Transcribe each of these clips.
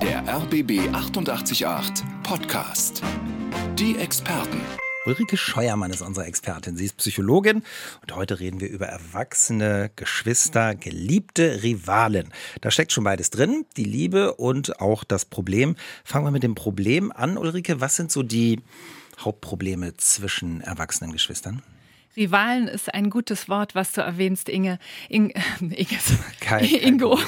Der RBB 888 Podcast. Die Experten. Ulrike Scheuermann ist unsere Expertin. Sie ist Psychologin und heute reden wir über erwachsene Geschwister, geliebte Rivalen. Da steckt schon beides drin, die Liebe und auch das Problem. Fangen wir mit dem Problem an, Ulrike. Was sind so die Hauptprobleme zwischen erwachsenen Geschwistern? Rivalen ist ein gutes Wort, was du erwähnst, Inge. In, äh, Inge kein, Ingo.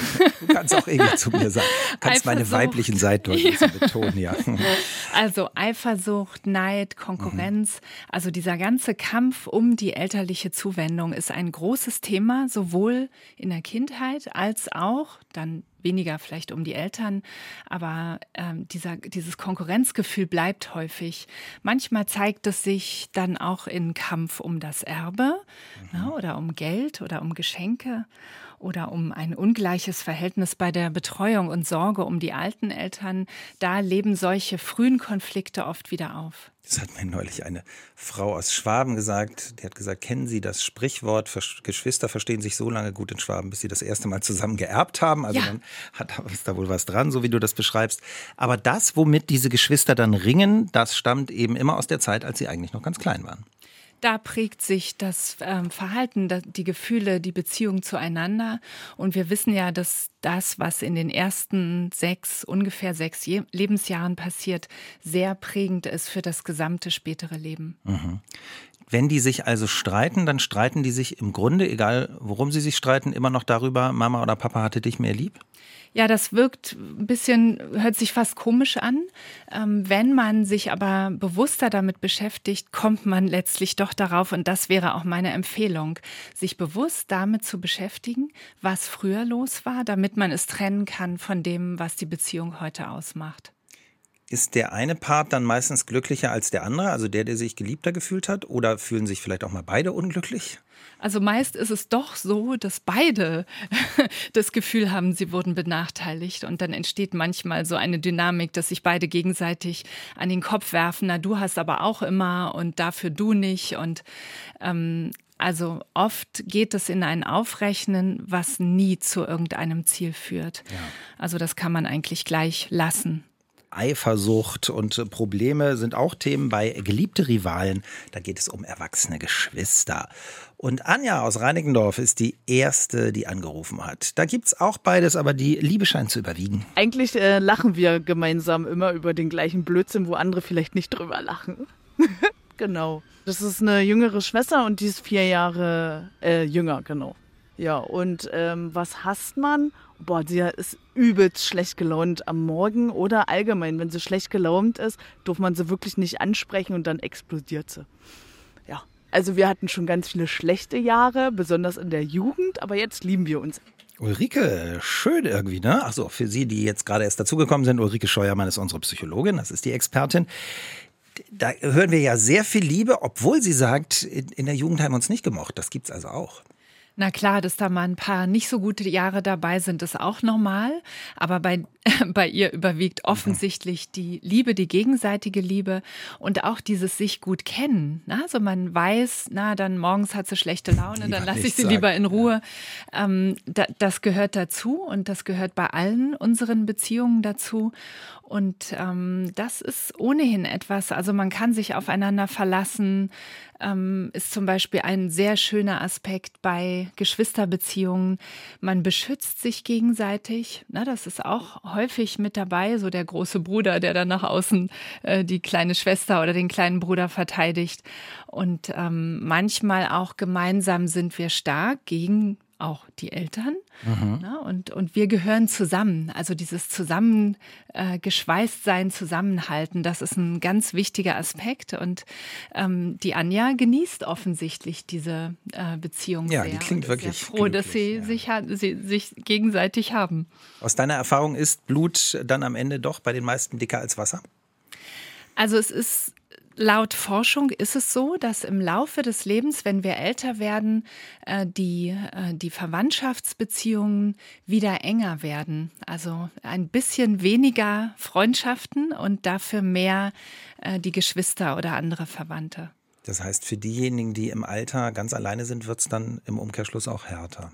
Du kannst auch Inge zu mir sagen. Du kannst meine weiblichen Seiten ja. betonen, ja. Also Eifersucht, Neid, Konkurrenz, mhm. also dieser ganze Kampf um die elterliche Zuwendung ist ein großes Thema, sowohl in der Kindheit als auch dann weniger vielleicht um die Eltern, aber ähm, dieser, dieses Konkurrenzgefühl bleibt häufig. Manchmal zeigt es sich dann auch in Kampf um das Erbe mhm. ne, oder um Geld oder um Geschenke oder um ein ungleiches Verhältnis bei der Betreuung und Sorge um die alten Eltern, da leben solche frühen Konflikte oft wieder auf. Das hat mir neulich eine Frau aus Schwaben gesagt. Die hat gesagt, kennen Sie das Sprichwort, Geschwister verstehen sich so lange gut in Schwaben, bis sie das erste Mal zusammen geerbt haben. Also ja. dann hat da wohl was dran, so wie du das beschreibst. Aber das, womit diese Geschwister dann ringen, das stammt eben immer aus der Zeit, als sie eigentlich noch ganz klein waren da prägt sich das ähm, Verhalten, die Gefühle, die Beziehung zueinander. Und wir wissen ja, dass das, was in den ersten sechs, ungefähr sechs Lebensjahren passiert, sehr prägend ist für das gesamte spätere Leben. Mhm. Wenn die sich also streiten, dann streiten die sich im Grunde, egal worum sie sich streiten, immer noch darüber, Mama oder Papa hatte dich mehr lieb? Ja, das wirkt ein bisschen, hört sich fast komisch an. Ähm, wenn man sich aber bewusster damit beschäftigt, kommt man letztlich doch darauf, und das wäre auch meine Empfehlung, sich bewusst damit zu beschäftigen, was früher los war, damit man es trennen kann von dem, was die Beziehung heute ausmacht. Ist der eine Part dann meistens glücklicher als der andere, also der, der sich geliebter gefühlt hat? Oder fühlen sich vielleicht auch mal beide unglücklich? Also meist ist es doch so, dass beide das Gefühl haben, sie wurden benachteiligt. Und dann entsteht manchmal so eine Dynamik, dass sich beide gegenseitig an den Kopf werfen. Na, du hast aber auch immer und dafür du nicht. Und ähm, also oft geht es in ein Aufrechnen, was nie zu irgendeinem Ziel führt. Ja. Also das kann man eigentlich gleich lassen. Eifersucht und Probleme sind auch Themen bei Geliebte Rivalen. Da geht es um erwachsene Geschwister. Und Anja aus Reinickendorf ist die erste, die angerufen hat. Da gibt es auch beides, aber die Liebe scheint zu überwiegen. Eigentlich äh, lachen wir gemeinsam immer über den gleichen Blödsinn, wo andere vielleicht nicht drüber lachen. genau. Das ist eine jüngere Schwester und die ist vier Jahre äh, jünger, genau. Ja, und ähm, was hasst man? boah, sie ist übelst schlecht gelaunt am Morgen oder allgemein, wenn sie schlecht gelaunt ist, darf man sie wirklich nicht ansprechen und dann explodiert sie. Also wir hatten schon ganz viele schlechte Jahre, besonders in der Jugend, aber jetzt lieben wir uns. Ulrike, schön irgendwie, ne? Achso, für Sie, die jetzt gerade erst dazugekommen sind, Ulrike Scheuermann ist unsere Psychologin, das ist die Expertin. Da hören wir ja sehr viel Liebe, obwohl sie sagt, in der Jugend haben wir uns nicht gemocht. Das gibt's also auch. Na klar, dass da mal ein paar nicht so gute Jahre dabei sind, ist auch normal. Aber bei, bei ihr überwiegt mhm. offensichtlich die Liebe, die gegenseitige Liebe und auch dieses sich gut kennen. Also man weiß, na, dann morgens hat sie schlechte Laune, dann lasse ich sie sagen. lieber in Ruhe. Ja. Ähm, da, das gehört dazu und das gehört bei allen unseren Beziehungen dazu. Und ähm, das ist ohnehin etwas, also man kann sich aufeinander verlassen, ähm, ist zum Beispiel ein sehr schöner Aspekt bei Geschwisterbeziehungen. Man beschützt sich gegenseitig. Na, das ist auch häufig mit dabei, so der große Bruder, der dann nach außen äh, die kleine Schwester oder den kleinen Bruder verteidigt. Und ähm, manchmal auch gemeinsam sind wir stark gegen auch die Eltern. Mhm. Na, und, und wir gehören zusammen. Also dieses zusammen äh, zusammenhalten, das ist ein ganz wichtiger Aspekt. Und ähm, die Anja genießt offensichtlich diese äh, Beziehung ja, sehr. Die klingt wirklich. Sehr froh, dass sie, ja. sich, sie sich gegenseitig haben. Aus deiner Erfahrung ist Blut dann am Ende doch bei den meisten dicker als Wasser? Also es ist Laut Forschung ist es so, dass im Laufe des Lebens, wenn wir älter werden, äh, die, äh, die Verwandtschaftsbeziehungen wieder enger werden. Also ein bisschen weniger Freundschaften und dafür mehr äh, die Geschwister oder andere Verwandte. Das heißt, für diejenigen, die im Alter ganz alleine sind, wird es dann im Umkehrschluss auch härter.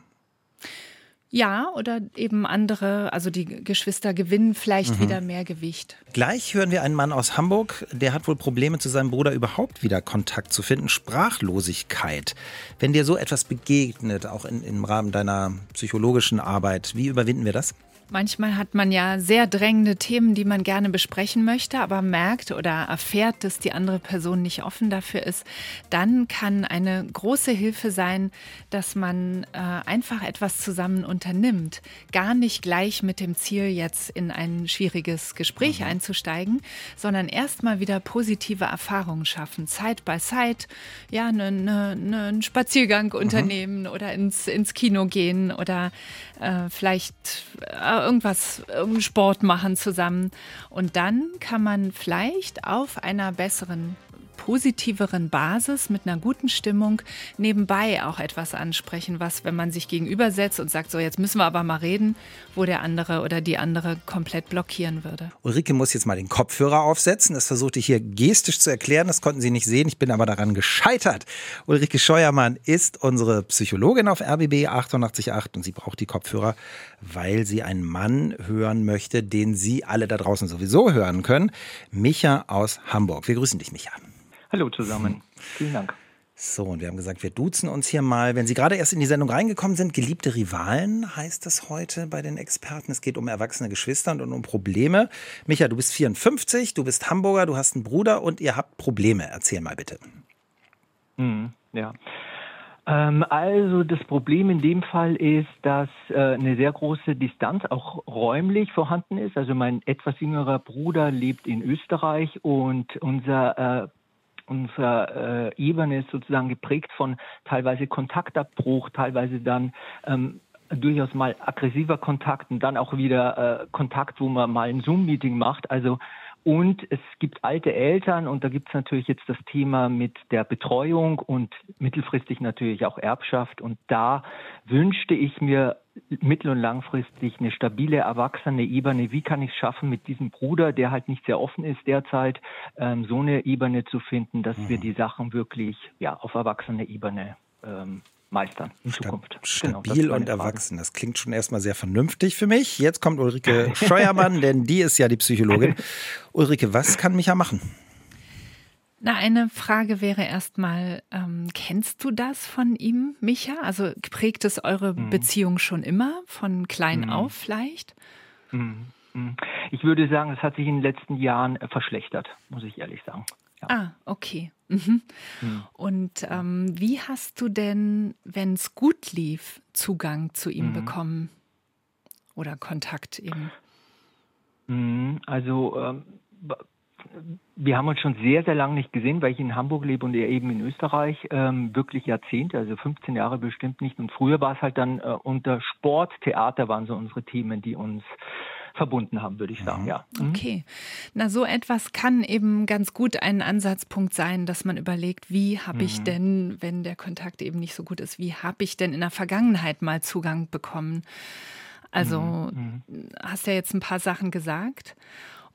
Ja, oder eben andere, also die Geschwister gewinnen vielleicht mhm. wieder mehr Gewicht. Gleich hören wir einen Mann aus Hamburg, der hat wohl Probleme zu seinem Bruder überhaupt wieder Kontakt zu finden. Sprachlosigkeit. Wenn dir so etwas begegnet, auch in, im Rahmen deiner psychologischen Arbeit, wie überwinden wir das? Manchmal hat man ja sehr drängende Themen, die man gerne besprechen möchte, aber merkt oder erfährt, dass die andere Person nicht offen dafür ist. Dann kann eine große Hilfe sein, dass man äh, einfach etwas zusammen unternimmt. Gar nicht gleich mit dem Ziel, jetzt in ein schwieriges Gespräch mhm. einzusteigen, sondern erstmal wieder positive Erfahrungen schaffen. Side by Side, ja, einen ne, ne, einen Spaziergang mhm. unternehmen oder ins, ins Kino gehen oder äh, vielleicht äh, irgendwas, Sport machen zusammen. Und dann kann man vielleicht auf einer besseren positiveren Basis, mit einer guten Stimmung nebenbei auch etwas ansprechen, was, wenn man sich gegenübersetzt und sagt, so jetzt müssen wir aber mal reden, wo der andere oder die andere komplett blockieren würde. Ulrike muss jetzt mal den Kopfhörer aufsetzen. Das versuchte ich hier gestisch zu erklären. Das konnten Sie nicht sehen. Ich bin aber daran gescheitert. Ulrike Scheuermann ist unsere Psychologin auf RBB 888 und sie braucht die Kopfhörer, weil sie einen Mann hören möchte, den Sie alle da draußen sowieso hören können. Micha aus Hamburg. Wir grüßen dich, Micha. Hallo zusammen. Vielen Dank. So, und wir haben gesagt, wir duzen uns hier mal. Wenn Sie gerade erst in die Sendung reingekommen sind, geliebte Rivalen heißt das heute bei den Experten. Es geht um erwachsene Geschwister und um Probleme. Micha, du bist 54, du bist Hamburger, du hast einen Bruder und ihr habt Probleme. Erzähl mal bitte. Mhm, ja. Ähm, also das Problem in dem Fall ist, dass äh, eine sehr große Distanz auch räumlich vorhanden ist. Also mein etwas jüngerer Bruder lebt in Österreich und unser äh, unsere äh, Ebene ist sozusagen geprägt von teilweise Kontaktabbruch, teilweise dann ähm, durchaus mal aggressiver Kontakt und dann auch wieder äh, Kontakt, wo man mal ein Zoom-Meeting macht. Also und es gibt alte Eltern und da gibt es natürlich jetzt das Thema mit der Betreuung und mittelfristig natürlich auch Erbschaft. Und da wünschte ich mir mittel- und langfristig eine stabile, erwachsene Ebene. Wie kann ich es schaffen, mit diesem Bruder, der halt nicht sehr offen ist derzeit, ähm, so eine Ebene zu finden, dass mhm. wir die Sachen wirklich ja, auf erwachsene Ebene ähm, meistern in Zukunft. Stabil genau, und erwachsen. Das klingt schon erstmal sehr vernünftig für mich. Jetzt kommt Ulrike Scheuermann, denn die ist ja die Psychologin. Ulrike, was kann Micha machen? Na, eine Frage wäre erstmal, ähm, kennst du das von ihm, Micha? Also prägt es eure mhm. Beziehung schon immer, von klein mhm. auf vielleicht? Mhm. mhm. Ich würde sagen, es hat sich in den letzten Jahren verschlechtert, muss ich ehrlich sagen. Ja. Ah, okay. Mhm. Mhm. Und ähm, wie hast du denn, wenn es gut lief, Zugang zu ihm mhm. bekommen? Oder Kontakt eben? Mhm. Also ähm, wir haben uns schon sehr, sehr lange nicht gesehen, weil ich in Hamburg lebe und er eben in Österreich, ähm, wirklich Jahrzehnte, also 15 Jahre bestimmt nicht. Und früher war es halt dann äh, unter Sport, Theater waren so unsere Themen, die uns verbunden haben, würde ich sagen, mhm. ja. Mhm. Okay. Na, so etwas kann eben ganz gut ein Ansatzpunkt sein, dass man überlegt, wie habe ich mhm. denn, wenn der Kontakt eben nicht so gut ist, wie habe ich denn in der Vergangenheit mal Zugang bekommen? Also mhm. hast ja jetzt ein paar Sachen gesagt.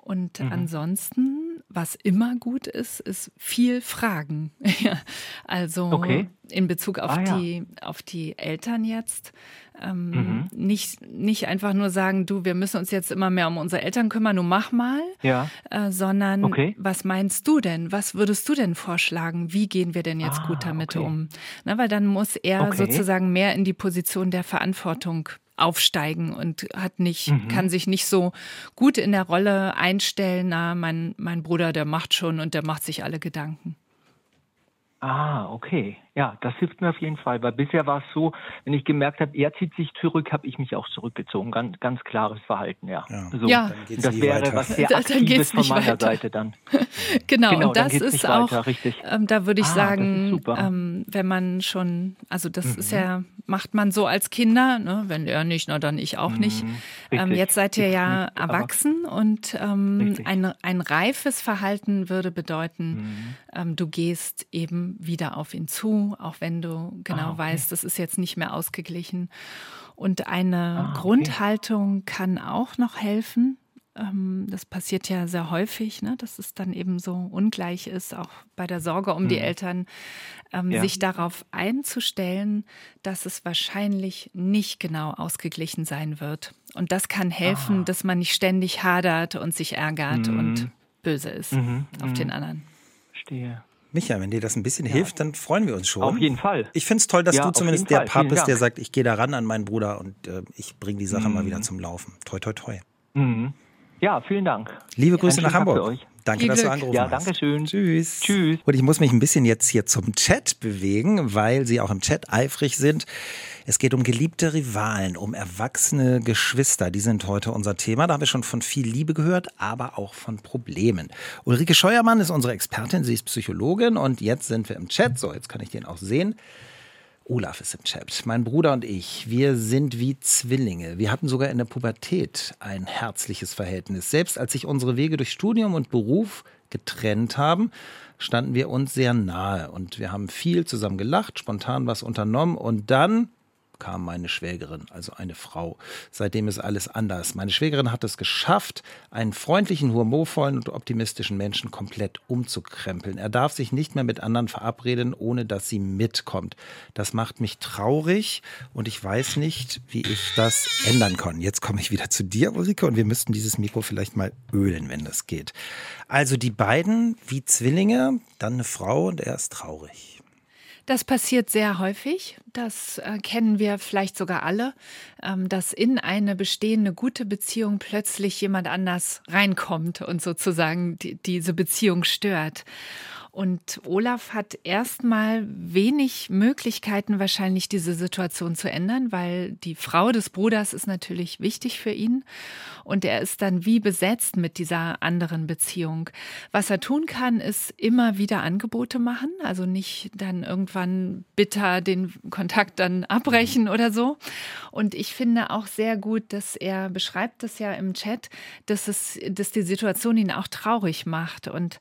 Und mhm. ansonsten, was immer gut ist, ist viel Fragen. also okay. in Bezug auf, ah, die, ja. auf die Eltern jetzt. Ähm, mhm. nicht, nicht einfach nur sagen, du, wir müssen uns jetzt immer mehr um unsere Eltern kümmern, du mach mal, ja. äh, sondern okay. was meinst du denn? Was würdest du denn vorschlagen? Wie gehen wir denn jetzt ah, gut damit okay. um? Na, weil dann muss er sozusagen mehr in die Position der Verantwortung aufsteigen und hat nicht, mhm. kann sich nicht so gut in der Rolle einstellen, na, mein, mein Bruder, der macht schon und der macht sich alle Gedanken. Ah, okay. Ja, das hilft mir auf jeden Fall, weil bisher war es so, wenn ich gemerkt habe, er zieht sich zurück, habe ich mich auch zurückgezogen. Ganz, ganz klares Verhalten, ja. Ja, so, ja. das wäre weiter. was sehr Aktives von meiner weiter. Seite dann. genau, genau, und das ist auch, weiter, ähm, da würde ich ah, sagen, ähm, wenn man schon, also das mhm. ist ja, macht man so als Kinder, ne? wenn er nicht, na dann ich auch mhm. nicht. Ähm, jetzt seid ihr ja erwachsen und ähm, ein, ein reifes Verhalten würde bedeuten, mhm. Ähm, du gehst eben wieder auf ihn zu auch wenn du genau ah, okay. weißt, das ist jetzt nicht mehr ausgeglichen. Und eine ah, okay. Grundhaltung kann auch noch helfen. Ähm, das passiert ja sehr häufig, ne? dass es dann eben so ungleich ist, auch bei der Sorge um mhm. die Eltern, ähm, ja. sich darauf einzustellen, dass es wahrscheinlich nicht genau ausgeglichen sein wird. Und das kann helfen, ah. dass man nicht ständig hadert und sich ärgert mhm. und böse ist mhm. auf den mhm. anderen. Verstehe. Micha, wenn dir das ein bisschen ja. hilft, dann freuen wir uns schon. Auf jeden Fall. Ich finde es toll, dass ja, du zumindest der Pap bist, der sagt, ich gehe da ran an meinen Bruder und äh, ich bringe die Sache mhm. mal wieder zum Laufen. Toi, toi, toi. Mhm. Ja, vielen Dank. Liebe Grüße nach Hamburg. Danke, dass du angerufen ja, danke schön. Tschüss. Tschüss. Und ich muss mich ein bisschen jetzt hier zum Chat bewegen, weil Sie auch im Chat eifrig sind. Es geht um geliebte Rivalen, um erwachsene Geschwister. Die sind heute unser Thema. Da haben wir schon von viel Liebe gehört, aber auch von Problemen. Ulrike Scheuermann ist unsere Expertin. Sie ist Psychologin und jetzt sind wir im Chat. So, jetzt kann ich den auch sehen. Olaf ist im Chat. Mein Bruder und ich, wir sind wie Zwillinge. Wir hatten sogar in der Pubertät ein herzliches Verhältnis. Selbst als sich unsere Wege durch Studium und Beruf getrennt haben, standen wir uns sehr nahe und wir haben viel zusammen gelacht, spontan was unternommen und dann kam meine Schwägerin, also eine Frau. Seitdem ist alles anders. Meine Schwägerin hat es geschafft, einen freundlichen, humorvollen und optimistischen Menschen komplett umzukrempeln. Er darf sich nicht mehr mit anderen verabreden, ohne dass sie mitkommt. Das macht mich traurig und ich weiß nicht, wie ich das ändern kann. Jetzt komme ich wieder zu dir, Ulrike, und wir müssten dieses Mikro vielleicht mal ölen, wenn das geht. Also die beiden wie Zwillinge, dann eine Frau und er ist traurig. Das passiert sehr häufig. Das äh, kennen wir vielleicht sogar alle, ähm, dass in eine bestehende gute Beziehung plötzlich jemand anders reinkommt und sozusagen die, diese Beziehung stört. Und Olaf hat erstmal wenig Möglichkeiten, wahrscheinlich diese Situation zu ändern, weil die Frau des Bruders ist natürlich wichtig für ihn. Und er ist dann wie besetzt mit dieser anderen Beziehung. Was er tun kann, ist immer wieder Angebote machen, also nicht dann irgendwann bitter den Kontakt dann abbrechen oder so. Und ich finde auch sehr gut, dass er beschreibt das ja im Chat, dass es, dass die Situation ihn auch traurig macht und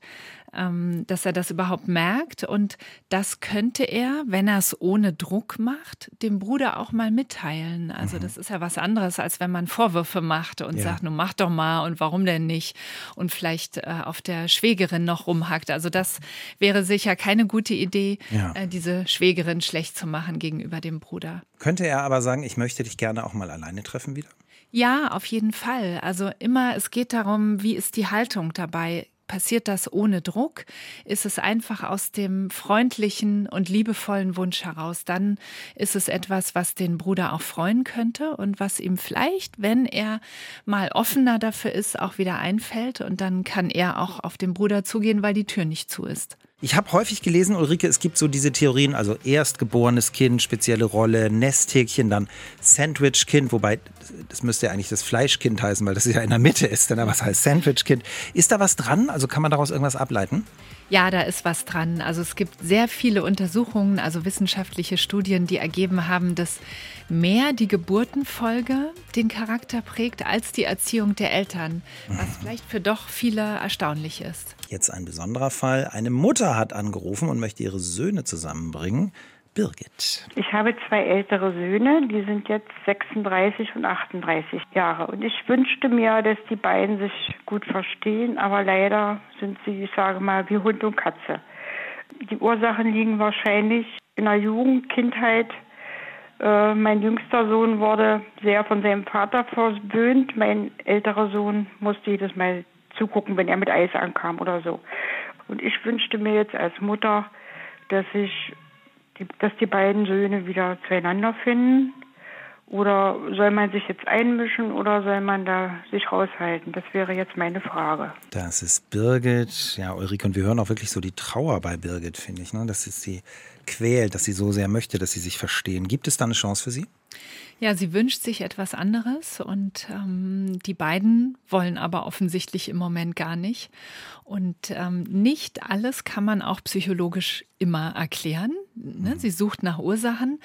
dass er das überhaupt merkt. Und das könnte er, wenn er es ohne Druck macht, dem Bruder auch mal mitteilen. Also mhm. das ist ja was anderes, als wenn man Vorwürfe macht und ja. sagt, nun mach doch mal und warum denn nicht? Und vielleicht äh, auf der Schwägerin noch rumhackt. Also das wäre sicher keine gute Idee, ja. äh, diese Schwägerin schlecht zu machen gegenüber dem Bruder. Könnte er aber sagen, ich möchte dich gerne auch mal alleine treffen wieder? Ja, auf jeden Fall. Also immer, es geht darum, wie ist die Haltung dabei? Passiert das ohne Druck? Ist es einfach aus dem freundlichen und liebevollen Wunsch heraus? Dann ist es etwas, was den Bruder auch freuen könnte und was ihm vielleicht, wenn er mal offener dafür ist, auch wieder einfällt. Und dann kann er auch auf den Bruder zugehen, weil die Tür nicht zu ist. Ich habe häufig gelesen, Ulrike, es gibt so diese Theorien, also erstgeborenes Kind, spezielle Rolle, Nesthäkchen, dann Sandwich-Kind, wobei das müsste ja eigentlich das Fleischkind heißen, weil das ja in der Mitte ist, denn was heißt Sandwich-Kind? Ist da was dran? Also kann man daraus irgendwas ableiten? Ja, da ist was dran. Also es gibt sehr viele Untersuchungen, also wissenschaftliche Studien, die ergeben haben, dass mehr die Geburtenfolge den Charakter prägt als die Erziehung der Eltern, was vielleicht für doch viele erstaunlich ist. Jetzt ein besonderer Fall. Eine Mutter hat angerufen und möchte ihre Söhne zusammenbringen. Birgit. Ich habe zwei ältere Söhne, die sind jetzt 36 und 38 Jahre. Und ich wünschte mir, dass die beiden sich gut verstehen, aber leider sind sie, ich sage mal, wie Hund und Katze. Die Ursachen liegen wahrscheinlich in der Jugend, Kindheit. Äh, mein jüngster Sohn wurde sehr von seinem Vater verwöhnt. Mein älterer Sohn musste jedes Mal zugucken, wenn er mit Eis ankam oder so. Und ich wünschte mir jetzt als Mutter, dass ich dass die beiden Söhne wieder zueinander finden? Oder soll man sich jetzt einmischen oder soll man da sich raushalten? Das wäre jetzt meine Frage. Das ist Birgit. Ja, Ulrike, und wir hören auch wirklich so die Trauer bei Birgit, finde ich. Ne? Dass es sie quält, dass sie so sehr möchte, dass sie sich verstehen. Gibt es da eine Chance für sie? Ja, sie wünscht sich etwas anderes und ähm, die beiden wollen aber offensichtlich im Moment gar nicht. Und ähm, nicht alles kann man auch psychologisch immer erklären. Ne? Mhm. Sie sucht nach Ursachen.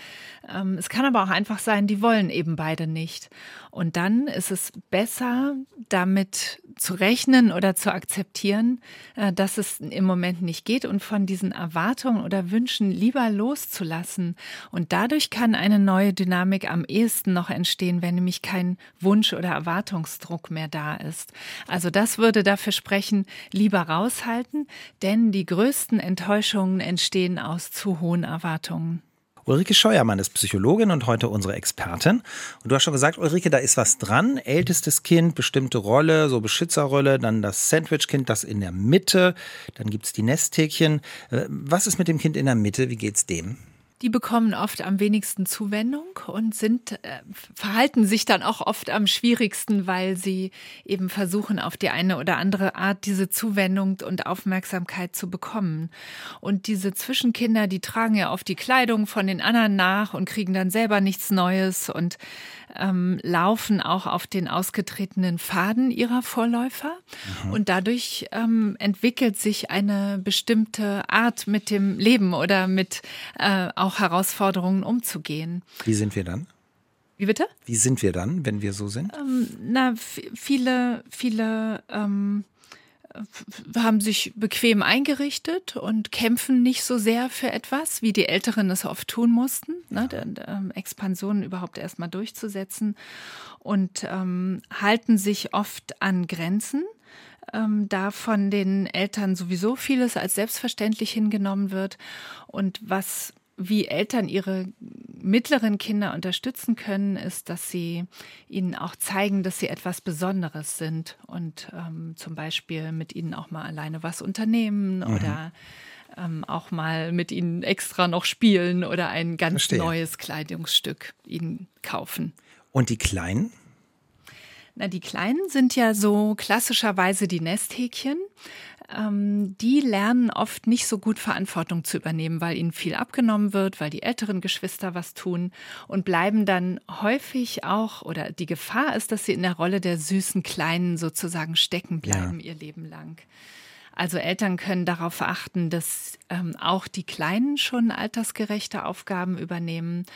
Ähm, es kann aber auch einfach sein, die wollen eben beide nicht. Und dann ist es besser, damit zu rechnen oder zu akzeptieren, äh, dass es im Moment nicht geht und von diesen Erwartungen oder Wünschen lieber loszulassen. Und dadurch kann eine neue Dynamik am ehesten noch entstehen, wenn nämlich kein Wunsch oder Erwartungsdruck mehr da ist. Also das würde dafür sprechen, lieber raushalten, denn die größten Enttäuschungen entstehen aus zu hohen Erwartungen. Ulrike Scheuermann ist Psychologin und heute unsere Expertin. Und du hast schon gesagt, Ulrike, da ist was dran. Ältestes Kind, bestimmte Rolle, so Beschützerrolle, dann das Sandwichkind, das in der Mitte, dann gibt es die Nesthäkchen. Äh, was ist mit dem Kind in der Mitte? Wie geht's dem? Die bekommen oft am wenigsten Zuwendung und sind, äh, verhalten sich dann auch oft am schwierigsten, weil sie eben versuchen, auf die eine oder andere Art diese Zuwendung und Aufmerksamkeit zu bekommen. Und diese Zwischenkinder, die tragen ja oft die Kleidung von den anderen nach und kriegen dann selber nichts Neues und ähm, laufen auch auf den ausgetretenen Faden ihrer Vorläufer. Mhm. Und dadurch ähm, entwickelt sich eine bestimmte Art mit dem Leben oder mit äh, auch Herausforderungen umzugehen. Wie sind wir dann? Wie bitte? Wie sind wir dann, wenn wir so sind? Ähm, na, viele, viele ähm, haben sich bequem eingerichtet und kämpfen nicht so sehr für etwas, wie die Älteren es oft tun mussten, ne, ähm, Expansionen überhaupt erstmal durchzusetzen und ähm, halten sich oft an Grenzen. Ähm, da von den Eltern sowieso vieles als selbstverständlich hingenommen wird. Und was wie Eltern ihre mittleren Kinder unterstützen können, ist, dass sie ihnen auch zeigen, dass sie etwas Besonderes sind und ähm, zum Beispiel mit ihnen auch mal alleine was unternehmen mhm. oder ähm, auch mal mit ihnen extra noch spielen oder ein ganz Verstehe. neues Kleidungsstück ihnen kaufen. Und die Kleinen? Na, die Kleinen sind ja so klassischerweise die Nesthäkchen ähm, die lernen oft nicht so gut Verantwortung zu übernehmen, weil ihnen viel abgenommen wird, weil die älteren Geschwister was tun und bleiben dann häufig auch, oder die Gefahr ist, dass sie in der Rolle der süßen Kleinen sozusagen stecken bleiben ja. ihr Leben lang. Also Eltern können darauf achten, dass ähm, auch die Kleinen schon altersgerechte Aufgaben übernehmen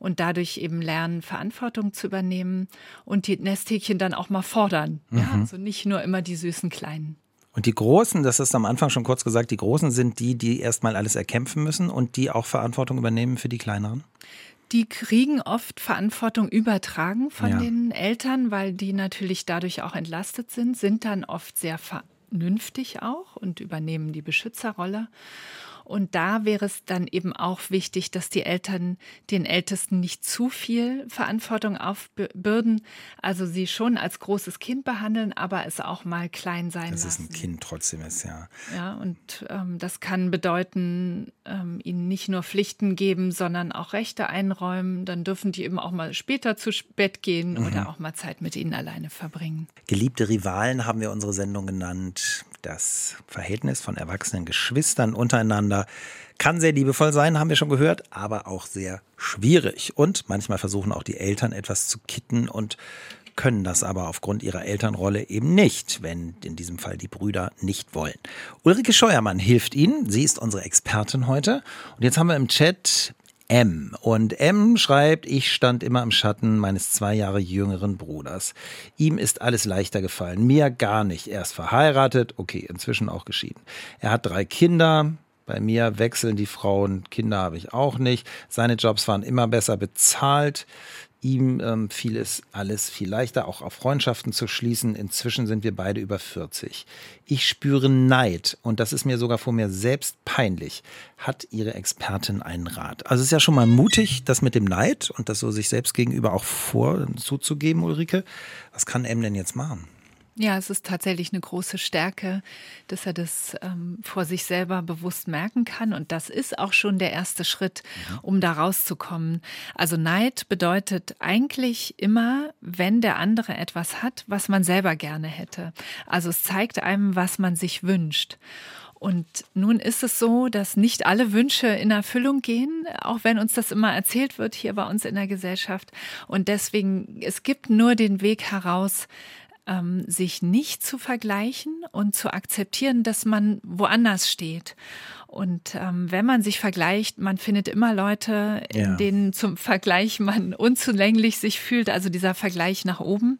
und dadurch eben lernen, Verantwortung zu übernehmen und die Nesthäkchen dann auch mal fordern. Mhm. Ja, also nicht nur immer die süßen Kleinen. Und die Großen, das ist am Anfang schon kurz gesagt, die Großen sind die, die erstmal alles erkämpfen müssen und die auch Verantwortung übernehmen für die Kleineren? Die kriegen oft Verantwortung übertragen von ja. den Eltern, weil die natürlich dadurch auch entlastet sind, sind dann oft sehr vernünftig auch und übernehmen die Beschützerrolle. Und da wäre es dann eben auch wichtig, dass die Eltern den Ältesten nicht zu viel Verantwortung aufbürden, also sie schon als großes Kind behandeln, aber es auch mal klein sein das lassen. Das ist ein Kind trotzdem ist, ja. Ja, und ähm, das kann bedeuten, ähm, ihnen nicht nur Pflichten geben, sondern auch Rechte einräumen. Dann dürfen die eben auch mal später zu Bett gehen mhm. oder auch mal Zeit mit ihnen alleine verbringen. Geliebte Rivalen haben wir unsere Sendung genannt. Das Verhältnis von erwachsenen Geschwistern untereinander kann sehr liebevoll sein, haben wir schon gehört, aber auch sehr schwierig. Und manchmal versuchen auch die Eltern etwas zu kitten und können das aber aufgrund ihrer Elternrolle eben nicht, wenn in diesem Fall die Brüder nicht wollen. Ulrike Scheuermann hilft Ihnen. Sie ist unsere Expertin heute. Und jetzt haben wir im Chat M. Und M schreibt, ich stand immer im Schatten meines zwei Jahre jüngeren Bruders. Ihm ist alles leichter gefallen, mir gar nicht. Er ist verheiratet, okay, inzwischen auch geschieden. Er hat drei Kinder, bei mir wechseln die Frauen, Kinder habe ich auch nicht. Seine Jobs waren immer besser bezahlt. Ihm ähm, fiel es alles viel leichter, auch auf Freundschaften zu schließen. Inzwischen sind wir beide über 40. Ich spüre Neid und das ist mir sogar vor mir selbst peinlich. Hat Ihre Expertin einen Rat? Also es ist ja schon mal mutig, das mit dem Neid und das so sich selbst gegenüber auch vorzuzugeben, Ulrike. Was kann M denn jetzt machen? Ja, es ist tatsächlich eine große Stärke, dass er das ähm, vor sich selber bewusst merken kann. Und das ist auch schon der erste Schritt, mhm. um da rauszukommen. Also Neid bedeutet eigentlich immer, wenn der andere etwas hat, was man selber gerne hätte. Also es zeigt einem, was man sich wünscht. Und nun ist es so, dass nicht alle Wünsche in Erfüllung gehen, auch wenn uns das immer erzählt wird hier bei uns in der Gesellschaft. Und deswegen, es gibt nur den Weg heraus, ähm, sich nicht zu vergleichen und zu akzeptieren, dass man woanders steht. Und ähm, wenn man sich vergleicht, man findet immer Leute, in ja. denen zum Vergleich man unzulänglich sich fühlt, also dieser Vergleich nach oben.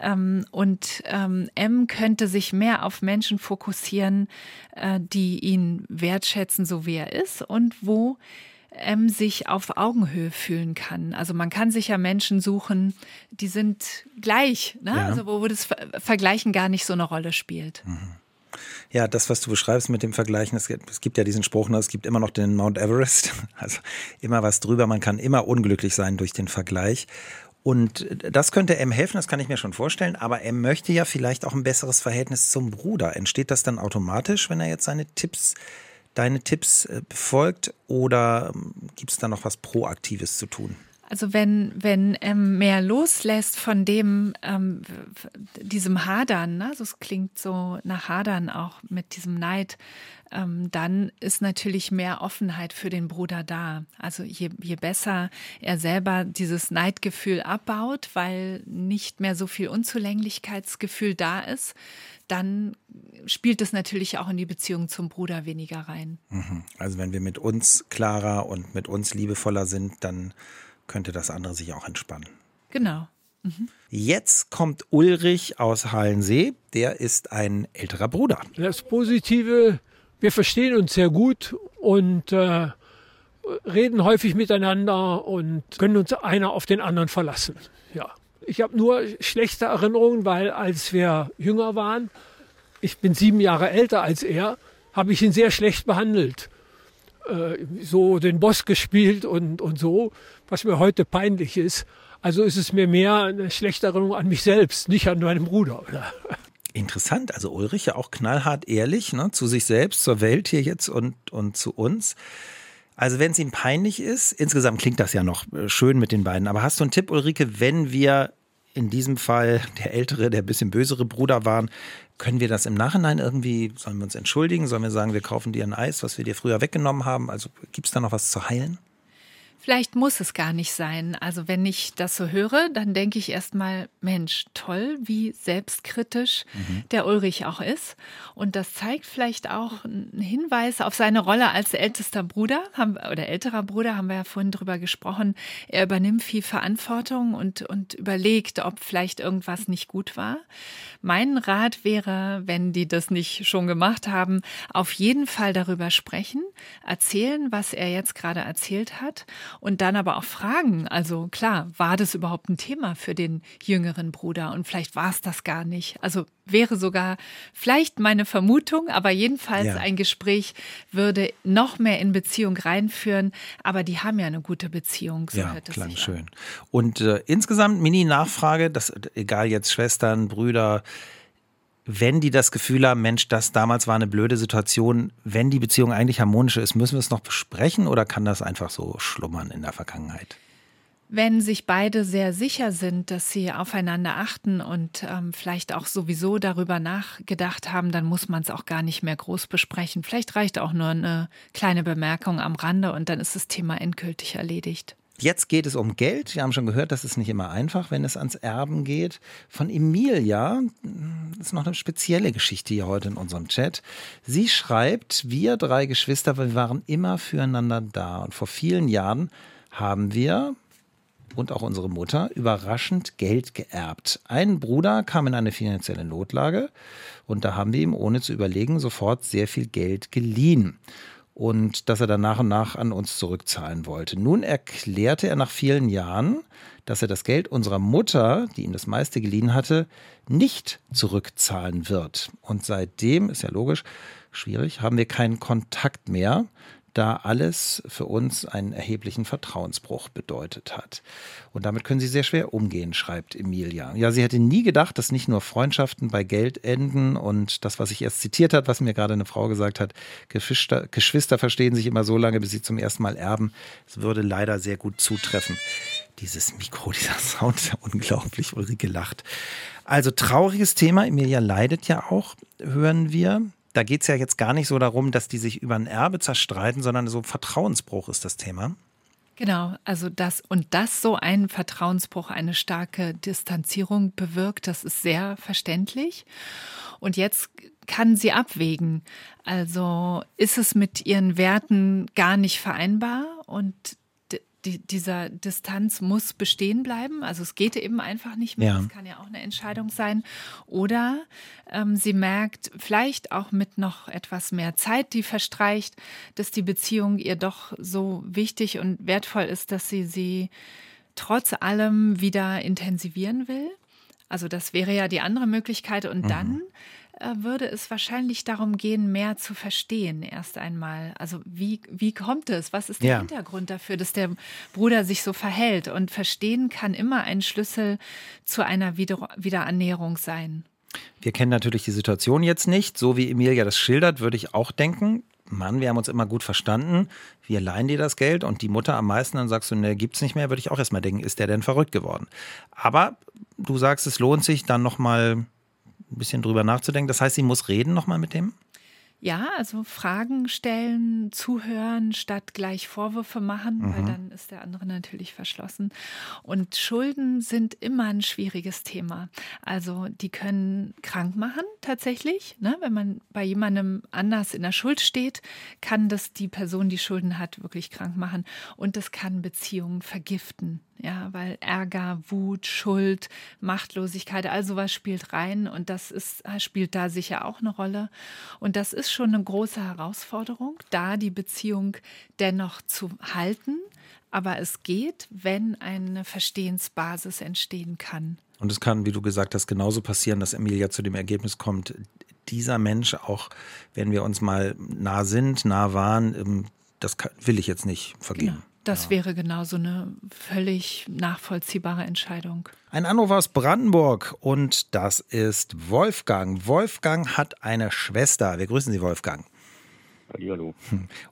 Ähm, und ähm, M könnte sich mehr auf Menschen fokussieren, äh, die ihn wertschätzen, so wie er ist und wo M sich auf Augenhöhe fühlen kann. Also man kann sich ja Menschen suchen, die sind gleich, ne? ja. also wo, wo das Vergleichen gar nicht so eine Rolle spielt. Mhm. Ja, das, was du beschreibst mit dem Vergleichen, es gibt, es gibt ja diesen Spruch, ne, es gibt immer noch den Mount Everest, also immer was drüber, man kann immer unglücklich sein durch den Vergleich. Und das könnte M helfen, das kann ich mir schon vorstellen, aber M möchte ja vielleicht auch ein besseres Verhältnis zum Bruder. Entsteht das dann automatisch, wenn er jetzt seine Tipps, deine Tipps äh, befolgt oder ähm, gibt es da noch was Proaktives zu tun? Also wenn, wenn ähm, mehr loslässt von dem, ähm, diesem Hadern, ne? also es klingt so nach Hadern auch mit diesem Neid, ähm, dann ist natürlich mehr Offenheit für den Bruder da. Also je, je besser er selber dieses Neidgefühl abbaut, weil nicht mehr so viel Unzulänglichkeitsgefühl da ist, dann spielt es natürlich auch in die Beziehung zum Bruder weniger rein. Mhm. Also wenn wir mit uns klarer und mit uns liebevoller sind, dann könnte das andere sich auch entspannen. Genau. Mhm. Jetzt kommt Ulrich aus Hallensee. Der ist ein älterer Bruder. Das Positive, wir verstehen uns sehr gut und äh, reden häufig miteinander und können uns einer auf den anderen verlassen. Ja. Ich habe nur schlechte Erinnerungen, weil als wir jünger waren, ich bin sieben Jahre älter als er, habe ich ihn sehr schlecht behandelt. Äh, so den Boss gespielt und, und so, was mir heute peinlich ist. Also ist es mir mehr eine schlechte Erinnerung an mich selbst, nicht an meinen Bruder. Interessant, also Ulrich ja auch knallhart ehrlich ne, zu sich selbst, zur Welt hier jetzt und, und zu uns. Also wenn es ihm peinlich ist, insgesamt klingt das ja noch äh, schön mit den beiden, aber hast du einen Tipp, Ulrike, wenn wir in diesem Fall der ältere, der bisschen bösere Bruder waren, können wir das im Nachhinein irgendwie, sollen wir uns entschuldigen? Sollen wir sagen, wir kaufen dir ein Eis, was wir dir früher weggenommen haben? Also gibt es da noch was zu heilen? Vielleicht muss es gar nicht sein. Also wenn ich das so höre, dann denke ich erstmal, Mensch, toll, wie selbstkritisch mhm. der Ulrich auch ist. Und das zeigt vielleicht auch einen Hinweis auf seine Rolle als ältester Bruder oder älterer Bruder, haben wir ja vorhin drüber gesprochen. Er übernimmt viel Verantwortung und, und überlegt, ob vielleicht irgendwas nicht gut war. Mein Rat wäre, wenn die das nicht schon gemacht haben, auf jeden Fall darüber sprechen, erzählen, was er jetzt gerade erzählt hat und dann aber auch fragen. Also klar, war das überhaupt ein Thema für den jüngeren Bruder? Und vielleicht war es das gar nicht. Also wäre sogar vielleicht meine Vermutung, aber jedenfalls ja. ein Gespräch würde noch mehr in Beziehung reinführen. Aber die haben ja eine gute Beziehung. So ja, klang schön. Und äh, insgesamt Mini-Nachfrage, das egal jetzt Schwestern, Brüder, wenn die das Gefühl haben, Mensch, das damals war eine blöde Situation, wenn die Beziehung eigentlich harmonischer ist, müssen wir es noch besprechen oder kann das einfach so schlummern in der Vergangenheit? Wenn sich beide sehr sicher sind, dass sie aufeinander achten und ähm, vielleicht auch sowieso darüber nachgedacht haben, dann muss man es auch gar nicht mehr groß besprechen. Vielleicht reicht auch nur eine kleine Bemerkung am Rande und dann ist das Thema endgültig erledigt. Jetzt geht es um Geld. Wir haben schon gehört, das ist nicht immer einfach, wenn es ans Erben geht. Von Emilia, ist noch eine spezielle Geschichte hier heute in unserem Chat. Sie schreibt, wir drei Geschwister, wir waren immer füreinander da. Und vor vielen Jahren haben wir und auch unsere Mutter überraschend Geld geerbt. Ein Bruder kam in eine finanzielle Notlage und da haben wir ihm ohne zu überlegen sofort sehr viel Geld geliehen und dass er dann nach und nach an uns zurückzahlen wollte. Nun erklärte er nach vielen Jahren, dass er das Geld unserer Mutter, die ihm das meiste geliehen hatte, nicht zurückzahlen wird. Und seitdem, ist ja logisch, schwierig, haben wir keinen Kontakt mehr da alles für uns einen erheblichen Vertrauensbruch bedeutet hat. Und damit können sie sehr schwer umgehen, schreibt Emilia. Ja, sie hätte nie gedacht, dass nicht nur Freundschaften bei Geld enden und das, was ich erst zitiert hat, was mir gerade eine Frau gesagt hat, Geschwister, Geschwister verstehen sich immer so lange, bis sie zum ersten Mal erben. Es würde leider sehr gut zutreffen. Dieses Mikro, dieser Sound ist ja unglaublich, Ulrike lacht. Also trauriges Thema. Emilia leidet ja auch, hören wir. Da geht es ja jetzt gar nicht so darum, dass die sich über ein Erbe zerstreiten, sondern so Vertrauensbruch ist das Thema. Genau, also das und das so ein Vertrauensbruch, eine starke Distanzierung bewirkt, das ist sehr verständlich. Und jetzt kann sie abwägen. Also ist es mit ihren Werten gar nicht vereinbar und die, dieser Distanz muss bestehen bleiben. Also es geht eben einfach nicht mehr. Ja. Das kann ja auch eine Entscheidung sein. Oder ähm, sie merkt vielleicht auch mit noch etwas mehr Zeit, die verstreicht, dass die Beziehung ihr doch so wichtig und wertvoll ist, dass sie sie trotz allem wieder intensivieren will. Also das wäre ja die andere Möglichkeit. Und mhm. dann würde es wahrscheinlich darum gehen, mehr zu verstehen erst einmal. Also wie, wie kommt es? Was ist der ja. Hintergrund dafür, dass der Bruder sich so verhält? Und verstehen kann immer ein Schlüssel zu einer Wieder Wiederannäherung sein. Wir kennen natürlich die Situation jetzt nicht. So wie Emilia das schildert, würde ich auch denken, Mann, wir haben uns immer gut verstanden, wir leihen dir das Geld und die Mutter am meisten, dann sagst du, ne, gibt's nicht mehr, würde ich auch erstmal denken, ist der denn verrückt geworden? Aber du sagst, es lohnt sich dann nochmal ein bisschen drüber nachzudenken. Das heißt, sie muss reden nochmal mit dem? Ja, also Fragen stellen, zuhören, statt gleich Vorwürfe machen, mhm. weil dann ist der andere natürlich verschlossen. Und Schulden sind immer ein schwieriges Thema. Also die können krank machen tatsächlich. Ne? Wenn man bei jemandem anders in der Schuld steht, kann das die Person, die Schulden hat, wirklich krank machen. Und das kann Beziehungen vergiften. Ja, weil Ärger, Wut, Schuld, Machtlosigkeit, all sowas spielt rein und das ist, spielt da sicher auch eine Rolle. Und das ist schon eine große Herausforderung, da die Beziehung dennoch zu halten. Aber es geht, wenn eine Verstehensbasis entstehen kann. Und es kann, wie du gesagt hast, genauso passieren, dass Emilia zu dem Ergebnis kommt, dieser Mensch, auch wenn wir uns mal nah sind, nah waren, ähm, das will ich jetzt nicht vergeben. Genau. Das ja. wäre genauso eine völlig nachvollziehbare Entscheidung. Ein Anruf aus Brandenburg und das ist Wolfgang. Wolfgang hat eine Schwester. Wir grüßen Sie, Wolfgang. Hallo.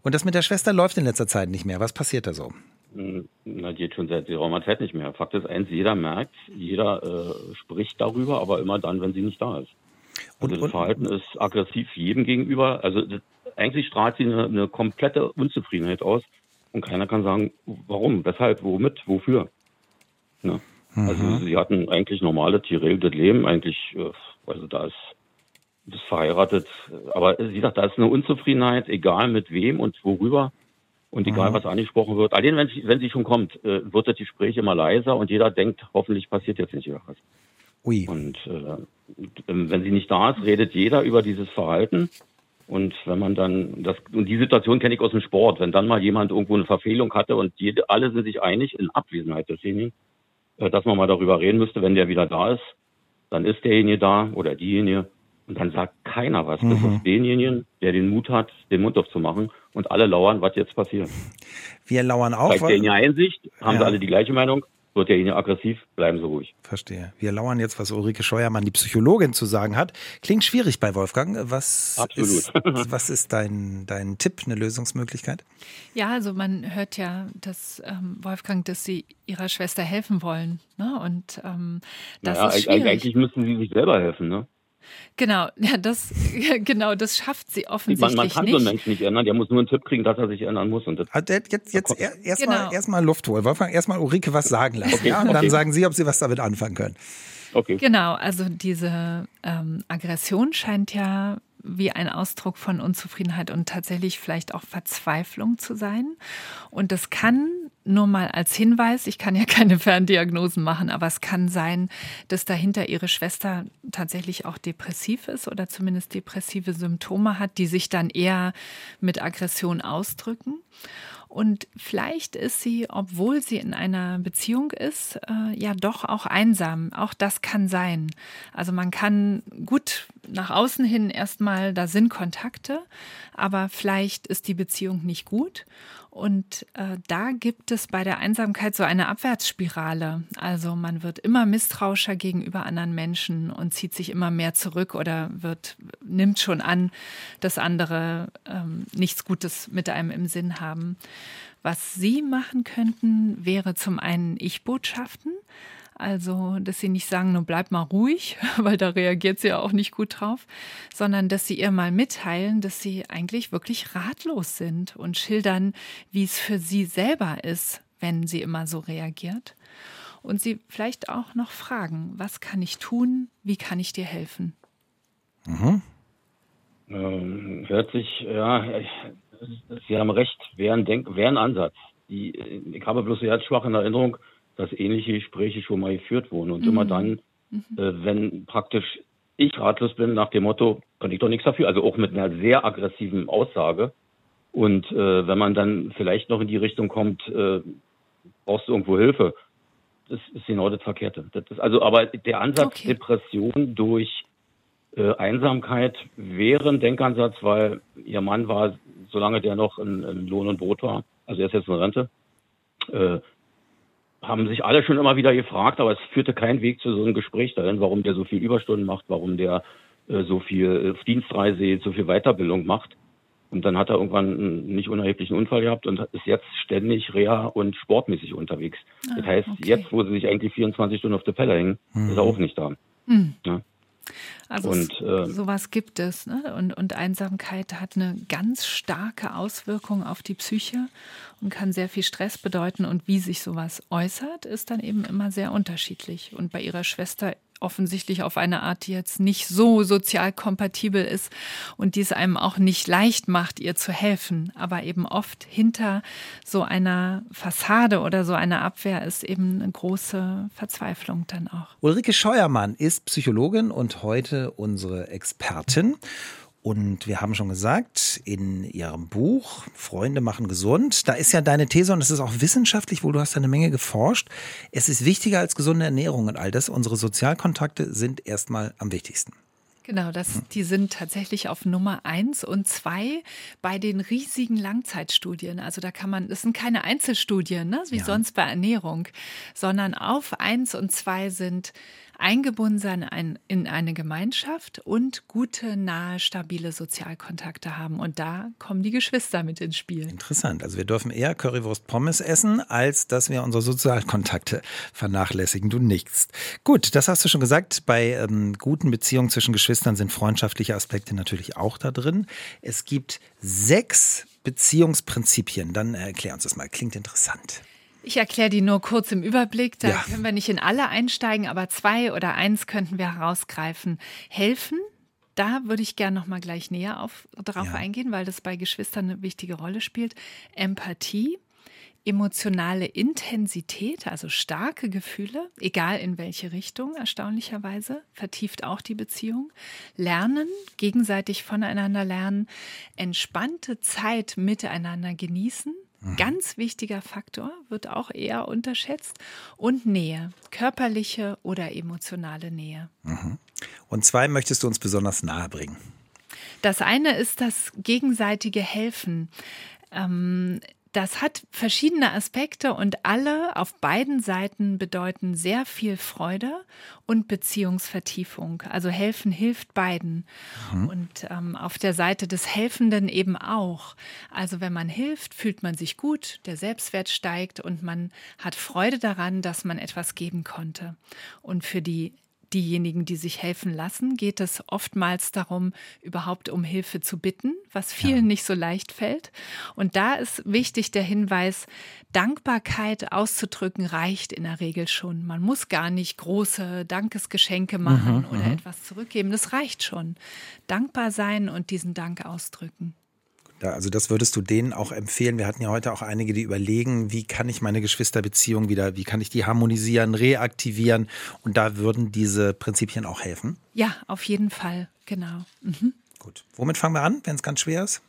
Und das mit der Schwester läuft in letzter Zeit nicht mehr. Was passiert da so? Hm, na, geht schon seit geraumer Zeit nicht mehr. Fakt ist eins, jeder merkt, jeder äh, spricht darüber, aber immer dann, wenn sie nicht da ist. Also und, das Verhalten ist aggressiv jedem gegenüber. Also das, eigentlich strahlt sie eine, eine komplette Unzufriedenheit aus und keiner kann sagen, warum, weshalb, womit, wofür. Ne? Mhm. Also sie hatten eigentlich normale, geregeltes Leben, eigentlich, äh, also da ist, ist verheiratet, aber sie sagt, da ist eine Unzufriedenheit, egal mit wem und worüber und egal mhm. was angesprochen wird. Allein wenn sie, wenn sie schon kommt, äh, wird das Gespräch immer leiser und jeder denkt, hoffentlich passiert jetzt nicht wieder was. Ui. Und äh, wenn sie nicht da ist, redet jeder über dieses Verhalten und wenn man dann, das, und die Situation kenne ich aus dem Sport, wenn dann mal jemand irgendwo eine Verfehlung hatte und jede, alle sind sich einig in Abwesenheit desjenigen, äh, dass man mal darüber reden müsste, wenn der wieder da ist, dann ist derjenige da oder diejenige und dann sagt keiner was, mhm. bis auf denjenigen, der den Mut hat, den Mund aufzumachen und alle lauern, was jetzt passiert. Wir lauern auch. Bei der Einsicht haben ja. sie alle die gleiche Meinung wird derjenige aggressiv, bleiben Sie ruhig. Verstehe. Wir lauern jetzt, was Ulrike Scheuermann, die Psychologin, zu sagen hat. Klingt schwierig bei Wolfgang. Was Absolut. Ist, was ist dein, dein Tipp, eine Lösungsmöglichkeit? Ja, also man hört ja, dass ähm, Wolfgang, dass sie ihrer Schwester helfen wollen. Ne? Und ähm, das naja, ist schwierig. Eigentlich müssen sie sich selber helfen, ne? Genau, ja, das, genau, das schafft sie offensichtlich man, man kann nicht. so einen Menschen nicht ändern, der muss nur einen Tipp kriegen, dass er sich ändern muss. Und das also jetzt jetzt erstmal genau. erst Luft holen. Wolfgang, erstmal Ulrike was sagen lassen. Okay, ja? Und okay. dann sagen Sie, ob Sie was damit anfangen können. Okay. Genau, also diese ähm, Aggression scheint ja wie ein Ausdruck von Unzufriedenheit und tatsächlich vielleicht auch Verzweiflung zu sein. Und das kann nur mal als Hinweis, ich kann ja keine Ferndiagnosen machen, aber es kann sein, dass dahinter ihre Schwester tatsächlich auch depressiv ist oder zumindest depressive Symptome hat, die sich dann eher mit Aggression ausdrücken. Und vielleicht ist sie, obwohl sie in einer Beziehung ist, äh, ja doch auch einsam. Auch das kann sein. Also man kann gut nach außen hin erstmal, da sind Kontakte, aber vielleicht ist die Beziehung nicht gut. Und äh, da gibt es bei der Einsamkeit so eine Abwärtsspirale. Also man wird immer misstrauischer gegenüber anderen Menschen und zieht sich immer mehr zurück oder wird, nimmt schon an, dass andere ähm, nichts Gutes mit einem im Sinn haben. Was Sie machen könnten, wäre zum einen Ich-Botschaften. Also, dass sie nicht sagen, nur bleib mal ruhig, weil da reagiert sie ja auch nicht gut drauf, sondern dass sie ihr mal mitteilen, dass sie eigentlich wirklich ratlos sind und schildern, wie es für sie selber ist, wenn sie immer so reagiert. Und sie vielleicht auch noch fragen, was kann ich tun, wie kann ich dir helfen? Mhm. Ähm, hört sich, ja, Sie haben recht, wäre ein, Denk wäre ein Ansatz. die, ich habe bloß jetzt schwach in Erinnerung, dass ähnliche Gespräche schon mal geführt wurden. Und mhm. immer dann, mhm. äh, wenn praktisch ich ratlos bin nach dem Motto, kann ich doch nichts dafür, also auch mit einer sehr aggressiven Aussage. Und äh, wenn man dann vielleicht noch in die Richtung kommt, äh, brauchst du irgendwo Hilfe, das ist genau das Verkehrte. Das ist also, aber der Ansatz okay. Depression durch äh, Einsamkeit wäre ein Denkansatz, weil ihr Mann war, solange der noch in, in Lohn und Brot war, also er ist jetzt in Rente, äh, haben sich alle schon immer wieder gefragt, aber es führte kein Weg zu so einem Gespräch dahin, warum der so viel Überstunden macht, warum der äh, so viel äh, Dienstreise, so viel Weiterbildung macht. Und dann hat er irgendwann einen nicht unerheblichen Unfall gehabt und ist jetzt ständig reha und sportmäßig unterwegs. Ah, das heißt, okay. jetzt, wo sie sich eigentlich 24 Stunden auf der Pelle hängen, mhm. ist er auch nicht da. Mhm. Ja. Also und, äh, sowas gibt es. Ne? Und, und Einsamkeit hat eine ganz starke Auswirkung auf die Psyche und kann sehr viel Stress bedeuten. Und wie sich sowas äußert, ist dann eben immer sehr unterschiedlich. Und bei ihrer Schwester offensichtlich auf eine Art, die jetzt nicht so sozial kompatibel ist und die es einem auch nicht leicht macht, ihr zu helfen. Aber eben oft hinter so einer Fassade oder so einer Abwehr ist eben eine große Verzweiflung dann auch. Ulrike Scheuermann ist Psychologin und heute unsere Expertin. Und wir haben schon gesagt, in Ihrem Buch Freunde machen gesund, da ist ja deine These und es ist auch wissenschaftlich, wo du hast eine Menge geforscht. Es ist wichtiger als gesunde Ernährung und all das. Unsere Sozialkontakte sind erstmal am wichtigsten. Genau, das, die sind tatsächlich auf Nummer eins und zwei bei den riesigen Langzeitstudien. Also da kann man, das sind keine Einzelstudien, ne, wie ja. sonst bei Ernährung, sondern auf eins und zwei sind eingebunden sein in eine Gemeinschaft und gute, nahe, stabile Sozialkontakte haben. Und da kommen die Geschwister mit ins Spiel. Interessant. Also wir dürfen eher Currywurst Pommes essen, als dass wir unsere Sozialkontakte vernachlässigen. Du nichts. Gut, das hast du schon gesagt. Bei ähm, guten Beziehungen zwischen Geschwistern sind freundschaftliche Aspekte natürlich auch da drin. Es gibt sechs Beziehungsprinzipien. Dann erklär uns das mal. Klingt interessant. Ich erkläre die nur kurz im Überblick. Da ja. können wir nicht in alle einsteigen, aber zwei oder eins könnten wir herausgreifen. Helfen, da würde ich gerne noch mal gleich näher auf, darauf ja. eingehen, weil das bei Geschwistern eine wichtige Rolle spielt. Empathie, emotionale Intensität, also starke Gefühle, egal in welche Richtung, erstaunlicherweise, vertieft auch die Beziehung. Lernen, gegenseitig voneinander lernen, entspannte Zeit miteinander genießen, Mhm. Ganz wichtiger Faktor, wird auch eher unterschätzt. Und Nähe, körperliche oder emotionale Nähe. Mhm. Und zwei möchtest du uns besonders nahe bringen. Das eine ist das gegenseitige Helfen. Ähm, das hat verschiedene Aspekte und alle auf beiden Seiten bedeuten sehr viel Freude und Beziehungsvertiefung. Also helfen hilft beiden. Mhm. Und ähm, auf der Seite des Helfenden eben auch. Also wenn man hilft, fühlt man sich gut, der Selbstwert steigt und man hat Freude daran, dass man etwas geben konnte. Und für die diejenigen, die sich helfen lassen, geht es oftmals darum, überhaupt um Hilfe zu bitten, was vielen ja. nicht so leicht fällt. Und da ist wichtig der Hinweis, Dankbarkeit auszudrücken reicht in der Regel schon. Man muss gar nicht große Dankesgeschenke machen mhm, oder mhm. etwas zurückgeben. Das reicht schon. Dankbar sein und diesen Dank ausdrücken. Also das würdest du denen auch empfehlen. Wir hatten ja heute auch einige, die überlegen, wie kann ich meine Geschwisterbeziehung wieder, wie kann ich die harmonisieren, reaktivieren. Und da würden diese Prinzipien auch helfen. Ja, auf jeden Fall, genau. Mhm. Gut. Womit fangen wir an, wenn es ganz schwer ist?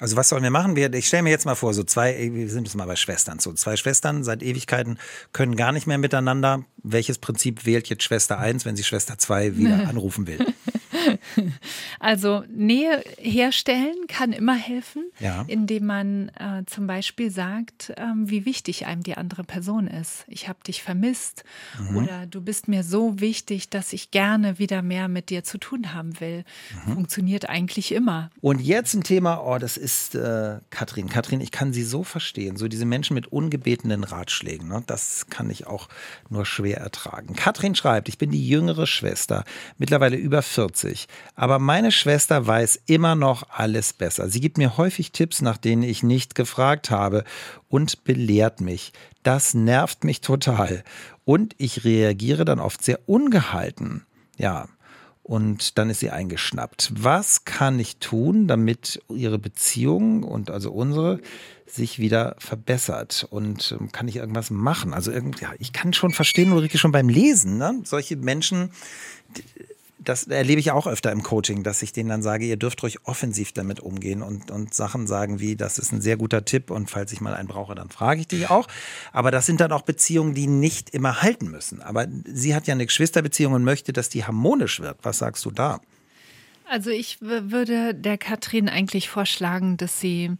Also was sollen wir machen? Wir, ich stelle mir jetzt mal vor, so zwei, wir sind jetzt mal bei Schwestern. So zwei Schwestern seit Ewigkeiten können gar nicht mehr miteinander. Welches Prinzip wählt jetzt Schwester 1, wenn sie Schwester 2 wieder anrufen will? Also Nähe herstellen kann immer helfen, ja. indem man äh, zum Beispiel sagt, ähm, wie wichtig einem die andere Person ist. Ich habe dich vermisst mhm. oder du bist mir so wichtig, dass ich gerne wieder mehr mit dir zu tun haben will. Mhm. Funktioniert eigentlich immer. Und jetzt ein Thema, oh, das ist äh, Katrin. Katrin, ich kann sie so verstehen. So diese Menschen mit ungebetenen Ratschlägen, ne? das kann ich auch nur schwer ertragen. Katrin schreibt, ich bin die jüngere Schwester, mittlerweile über 40. Aber meine Schwester weiß immer noch alles besser. Sie gibt mir häufig Tipps, nach denen ich nicht gefragt habe und belehrt mich. Das nervt mich total. Und ich reagiere dann oft sehr ungehalten. Ja. und dann ist sie eingeschnappt. Was kann ich tun, damit ihre Beziehung und also unsere sich wieder verbessert? Und ähm, kann ich irgendwas machen? Also irgend, ja, ich kann schon verstehen, Ulrike, schon beim Lesen, ne? solche Menschen, das erlebe ich auch öfter im Coaching, dass ich denen dann sage, ihr dürft ruhig offensiv damit umgehen und, und Sachen sagen wie, das ist ein sehr guter Tipp und falls ich mal einen brauche, dann frage ich dich auch. Aber das sind dann auch Beziehungen, die nicht immer halten müssen. Aber sie hat ja eine Geschwisterbeziehung und möchte, dass die harmonisch wird. Was sagst du da? Also ich würde der Katrin eigentlich vorschlagen, dass sie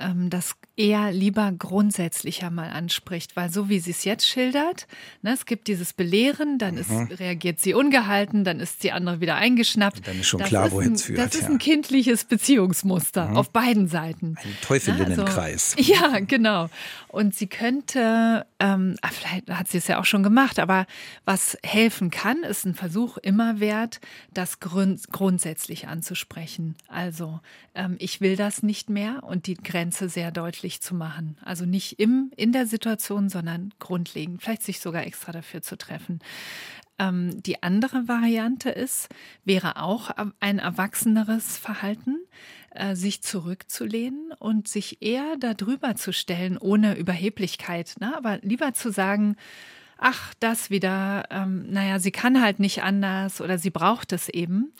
ähm, das eher lieber grundsätzlicher mal anspricht, weil so wie sie es jetzt schildert, ne, es gibt dieses Belehren, dann ist, mhm. reagiert sie ungehalten, dann ist die andere wieder eingeschnappt. Und dann ist schon das klar, wohin es führt. Das ist ja. ein kindliches Beziehungsmuster mhm. auf beiden Seiten. Ein Teufelinnenkreis. Also, ja, genau. Und sie könnte, ähm, ah, vielleicht hat sie es ja auch schon gemacht, aber was helfen kann, ist ein Versuch immer wert, das grund grundsätzlich anzusprechen. Also ähm, ich will das nicht mehr und die Grenze sehr deutlich zu machen. Also nicht im, in der Situation, sondern grundlegend, vielleicht sich sogar extra dafür zu treffen. Ähm, die andere Variante ist, wäre auch ein erwachseneres Verhalten, äh, sich zurückzulehnen und sich eher darüber zu stellen, ohne Überheblichkeit, ne? aber lieber zu sagen, ach, das wieder, ähm, naja, sie kann halt nicht anders oder sie braucht es eben.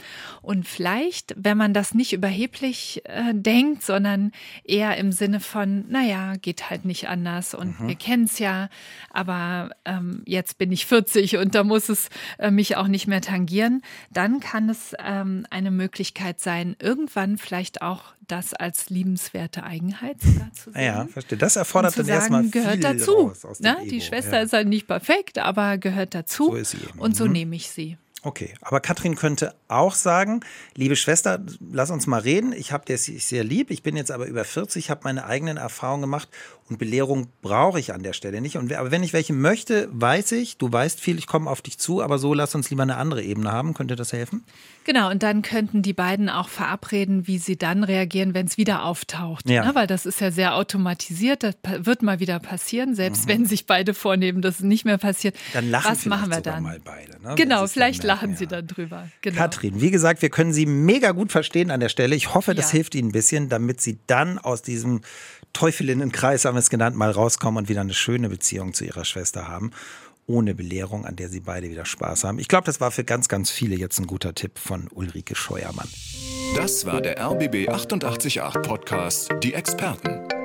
Und vielleicht, wenn man das nicht überheblich äh, denkt, sondern eher im Sinne von, naja, geht halt nicht anders und mhm. wir kennen es ja, aber ähm, jetzt bin ich 40 und da muss es äh, mich auch nicht mehr tangieren, dann kann es ähm, eine Möglichkeit sein, irgendwann vielleicht auch das als liebenswerte Eigenheit sogar zu sehen. Ja, verstehe. Das erfordert dann erstmal viel gehört dazu. Ne? Die Schwester ja. ist halt nicht perfekt, aber gehört dazu. So ist sie eben. Und so mhm. nehme ich sie. Okay, aber Katrin könnte auch sagen, liebe Schwester, lass uns mal reden. Ich habe dir sehr lieb. Ich bin jetzt aber über 40, habe meine eigenen Erfahrungen gemacht und Belehrung brauche ich an der Stelle nicht. Und, aber wenn ich welche möchte, weiß ich, du weißt viel, ich komme auf dich zu, aber so lass uns lieber eine andere Ebene haben. Könnte das helfen? Genau, und dann könnten die beiden auch verabreden, wie sie dann reagieren, wenn es wieder auftaucht. Ja. Ne? Weil das ist ja sehr automatisiert, das wird mal wieder passieren, selbst mhm. wenn sich beide vornehmen, dass es nicht mehr passiert. Dann lachen Was machen wir dann? mal beide. Ne? Genau, vielleicht dann, lachen ja. sie dann drüber. Genau. Katrin, wie gesagt, wir können Sie mega gut verstehen an der Stelle. Ich hoffe, das ja. hilft Ihnen ein bisschen, damit Sie dann aus diesem Teufelinnenkreis, haben wir es genannt, mal rauskommen und wieder eine schöne Beziehung zu Ihrer Schwester haben ohne Belehrung, an der sie beide wieder Spaß haben. Ich glaube, das war für ganz, ganz viele jetzt ein guter Tipp von Ulrike Scheuermann. Das war der RBB 888 Podcast, die Experten.